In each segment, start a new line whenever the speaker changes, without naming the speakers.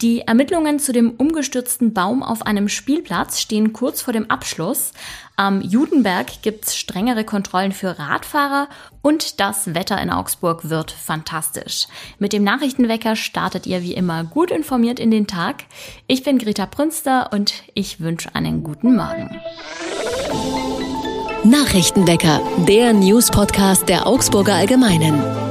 Die Ermittlungen zu dem umgestürzten Baum auf einem Spielplatz stehen kurz vor dem Abschluss. Am Judenberg gibt's strengere Kontrollen für Radfahrer und das Wetter in Augsburg wird fantastisch. Mit dem Nachrichtenwecker startet ihr wie immer gut informiert in den Tag. Ich bin Greta Prünster und ich wünsche einen guten Morgen.
Nachrichtenwecker, der News-Podcast der Augsburger Allgemeinen.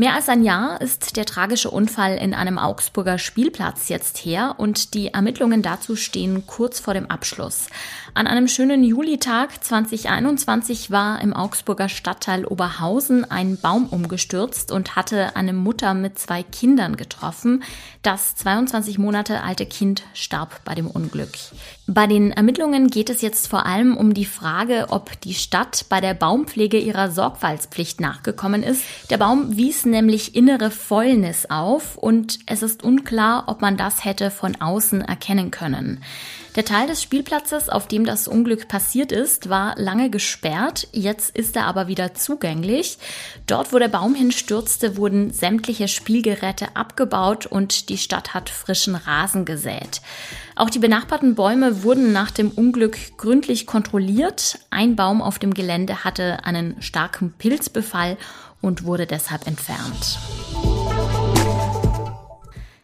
Mehr als ein Jahr ist der tragische Unfall in einem Augsburger Spielplatz jetzt her und die Ermittlungen dazu stehen kurz vor dem Abschluss. An einem schönen Julitag 2021 war im Augsburger Stadtteil Oberhausen ein Baum umgestürzt und hatte eine Mutter mit zwei Kindern getroffen. Das 22 Monate alte Kind starb bei dem Unglück. Bei den Ermittlungen geht es jetzt vor allem um die Frage, ob die Stadt bei der Baumpflege ihrer Sorgfaltspflicht nachgekommen ist. Der Baum wies nämlich innere Fäulnis auf und es ist unklar, ob man das hätte von außen erkennen können. Der Teil des Spielplatzes, auf dem das Unglück passiert ist, war lange gesperrt. Jetzt ist er aber wieder zugänglich. Dort, wo der Baum hinstürzte, wurden sämtliche Spielgeräte abgebaut und die Stadt hat frischen Rasen gesät. Auch die benachbarten Bäume wurden nach dem Unglück gründlich kontrolliert. Ein Baum auf dem Gelände hatte einen starken Pilzbefall und wurde deshalb entfernt.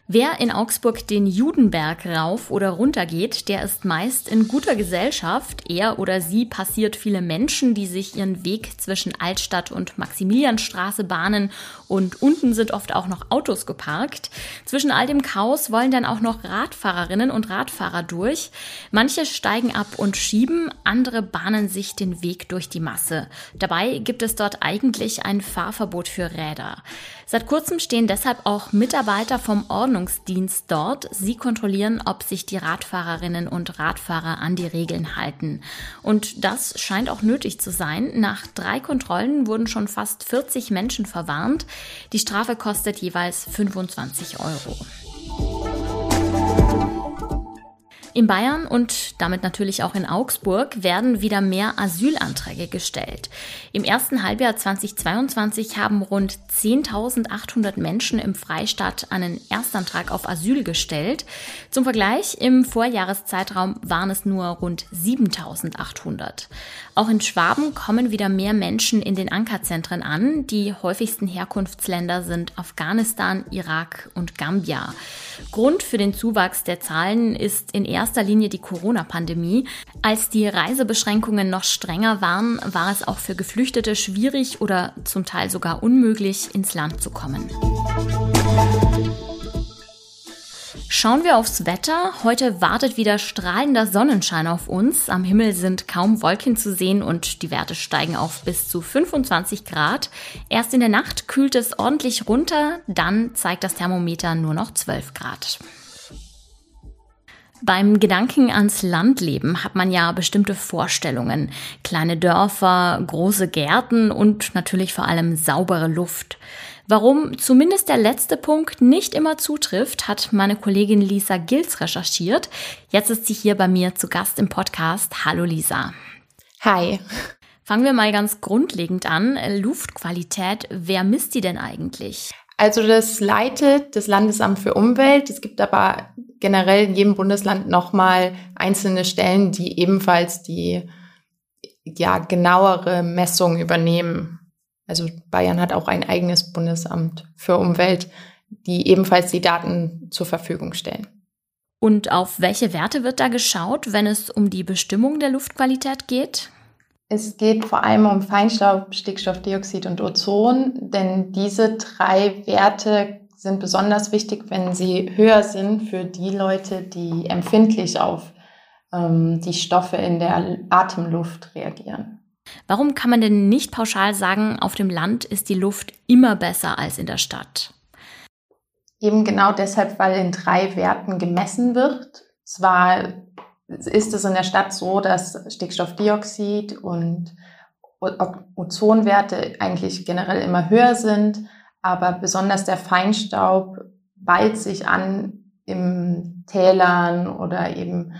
Wer in Augsburg den Judenberg rauf oder runter geht, der ist meist in guter Gesellschaft. Er oder sie passiert viele Menschen, die sich ihren Weg zwischen Altstadt und Maximilianstraße bahnen und unten sind oft auch noch Autos geparkt. Zwischen all dem Chaos wollen dann auch noch Radfahrerinnen und Radfahrer durch. Manche steigen ab und schieben, andere bahnen sich den Weg durch die Masse. Dabei gibt es dort eigentlich ein Fahrverbot für Räder. Seit kurzem stehen deshalb auch Mitarbeiter vom Ordnungsdienst dort. Sie kontrollieren, ob sich die Radfahrerinnen und Radfahrer an die Regeln halten. Und das scheint auch nötig zu sein. Nach drei Kontrollen wurden schon fast 40 Menschen verwarnt. Die Strafe kostet jeweils 25 Euro. In Bayern und damit natürlich auch in Augsburg werden wieder mehr Asylanträge gestellt. Im ersten Halbjahr 2022 haben rund 10.800 Menschen im Freistaat einen Erstantrag auf Asyl gestellt. Zum Vergleich, im Vorjahreszeitraum waren es nur rund 7.800. Auch in Schwaben kommen wieder mehr Menschen in den Ankerzentren an. Die häufigsten Herkunftsländer sind Afghanistan, Irak und Gambia. Grund für den Zuwachs der Zahlen ist in erster Linie die Corona-Pandemie. Als die Reisebeschränkungen noch strenger waren, war es auch für Geflüchtete schwierig oder zum Teil sogar unmöglich, ins Land zu kommen. Schauen wir aufs Wetter. Heute wartet wieder strahlender Sonnenschein auf uns. Am Himmel sind kaum Wolken zu sehen und die Werte steigen auf bis zu 25 Grad. Erst in der Nacht kühlt es ordentlich runter, dann zeigt das Thermometer nur noch 12 Grad. Beim Gedanken ans Landleben hat man ja bestimmte Vorstellungen. Kleine Dörfer, große Gärten und natürlich vor allem saubere Luft. Warum zumindest der letzte Punkt nicht immer zutrifft, hat meine Kollegin Lisa Gils recherchiert. Jetzt ist sie hier bei mir zu Gast im Podcast. Hallo Lisa.
Hi.
Fangen wir mal ganz grundlegend an. Luftqualität, wer misst die denn eigentlich?
Also das leitet das Landesamt für Umwelt. Es gibt aber generell in jedem Bundesland nochmal einzelne Stellen, die ebenfalls die ja, genauere Messung übernehmen. Also Bayern hat auch ein eigenes Bundesamt für Umwelt, die ebenfalls die Daten zur Verfügung stellen.
Und auf welche Werte wird da geschaut, wenn es um die Bestimmung der Luftqualität geht?
Es geht vor allem um Feinstaub, Stickstoffdioxid und Ozon, denn diese drei Werte sind besonders wichtig, wenn sie höher sind für die Leute, die empfindlich auf ähm, die Stoffe in der Atemluft reagieren.
Warum kann man denn nicht pauschal sagen, auf dem Land ist die Luft immer besser als in der Stadt?
Eben genau deshalb, weil in drei Werten gemessen wird. Zwar ist es in der Stadt so, dass Stickstoffdioxid und Ozonwerte eigentlich generell immer höher sind, aber besonders der Feinstaub ballt sich an im Tälern oder eben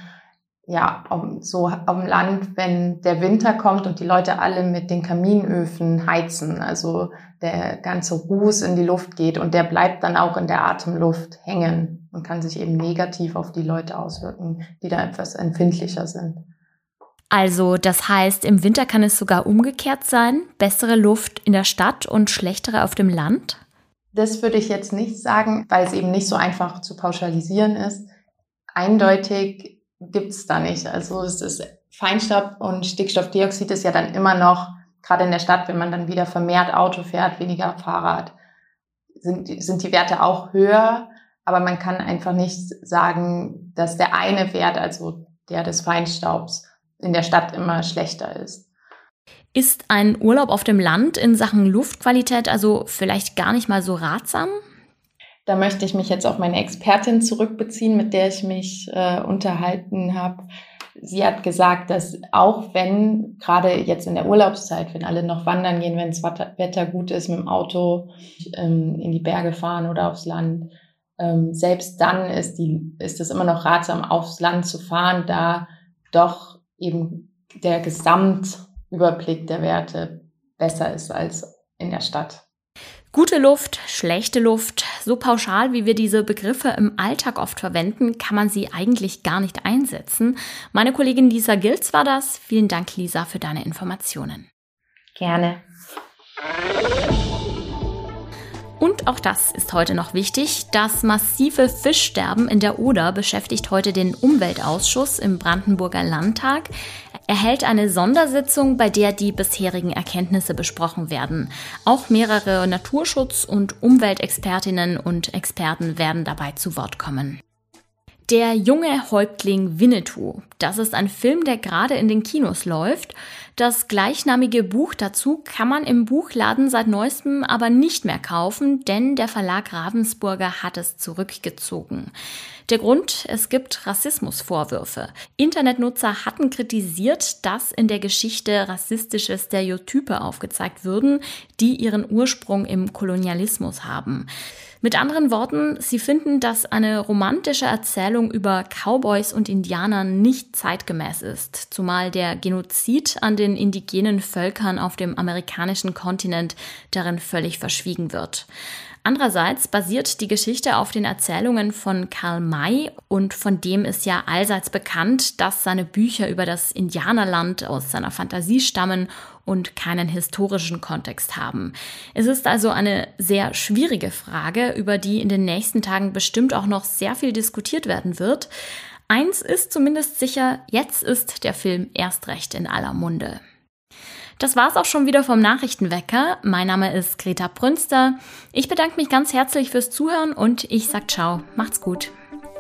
ja, so am Land, wenn der Winter kommt und die Leute alle mit den Kaminöfen heizen, also der ganze Ruß in die Luft geht und der bleibt dann auch in der Atemluft hängen und kann sich eben negativ auf die Leute auswirken, die da etwas empfindlicher sind.
Also das heißt, im Winter kann es sogar umgekehrt sein, bessere Luft in der Stadt und schlechtere auf dem Land?
Das würde ich jetzt nicht sagen, weil es eben nicht so einfach zu pauschalisieren ist. Eindeutig gibt es da nicht. Also es ist Feinstaub und Stickstoffdioxid ist ja dann immer noch, gerade in der Stadt, wenn man dann wieder vermehrt Auto fährt, weniger Fahrrad, sind, sind die Werte auch höher. Aber man kann einfach nicht sagen, dass der eine Wert, also der des Feinstaubs, in der Stadt immer schlechter ist.
Ist ein Urlaub auf dem Land in Sachen Luftqualität also vielleicht gar nicht mal so ratsam?
Da möchte ich mich jetzt auf meine Expertin zurückbeziehen, mit der ich mich äh, unterhalten habe. Sie hat gesagt, dass auch wenn gerade jetzt in der Urlaubszeit, wenn alle noch wandern gehen, wenn das Wetter gut ist, mit dem Auto ähm, in die Berge fahren oder aufs Land, ähm, selbst dann ist die ist es immer noch ratsam, aufs Land zu fahren, da doch eben der Gesamtüberblick der Werte besser ist als in der Stadt.
Gute Luft, schlechte Luft, so pauschal wie wir diese Begriffe im Alltag oft verwenden, kann man sie eigentlich gar nicht einsetzen. Meine Kollegin Lisa Gilz war das. Vielen Dank, Lisa, für deine Informationen.
Gerne.
Und auch das ist heute noch wichtig. Das massive Fischsterben in der Oder beschäftigt heute den Umweltausschuss im Brandenburger Landtag. Er hält eine Sondersitzung, bei der die bisherigen Erkenntnisse besprochen werden. Auch mehrere Naturschutz- und Umweltexpertinnen und Experten werden dabei zu Wort kommen. Der junge Häuptling Winnetou. Das ist ein Film, der gerade in den Kinos läuft. Das gleichnamige Buch dazu kann man im Buchladen seit neuestem aber nicht mehr kaufen, denn der Verlag Ravensburger hat es zurückgezogen. Der Grund, es gibt Rassismusvorwürfe. Internetnutzer hatten kritisiert, dass in der Geschichte rassistische Stereotype aufgezeigt würden, die ihren Ursprung im Kolonialismus haben. Mit anderen Worten, sie finden, dass eine romantische Erzählung über Cowboys und Indianern nicht zeitgemäß ist, zumal der Genozid an den indigenen Völkern auf dem amerikanischen Kontinent darin völlig verschwiegen wird. Andererseits basiert die Geschichte auf den Erzählungen von Karl May und von dem ist ja allseits bekannt, dass seine Bücher über das Indianerland aus seiner Fantasie stammen und keinen historischen Kontext haben. Es ist also eine sehr schwierige Frage, über die in den nächsten Tagen bestimmt auch noch sehr viel diskutiert werden wird. Eins ist zumindest sicher, jetzt ist der Film erst recht in aller Munde. Das war's auch schon wieder vom Nachrichtenwecker. Mein Name ist Greta Brünster. Ich bedanke mich ganz herzlich fürs Zuhören und ich sag ciao. Macht's gut.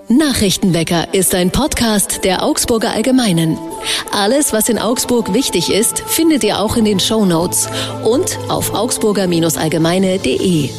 Nachrichtenwecker ist ein Podcast der Augsburger Allgemeinen. Alles, was in Augsburg wichtig ist, findet ihr auch in den Show Notes und auf augsburger-allgemeine.de.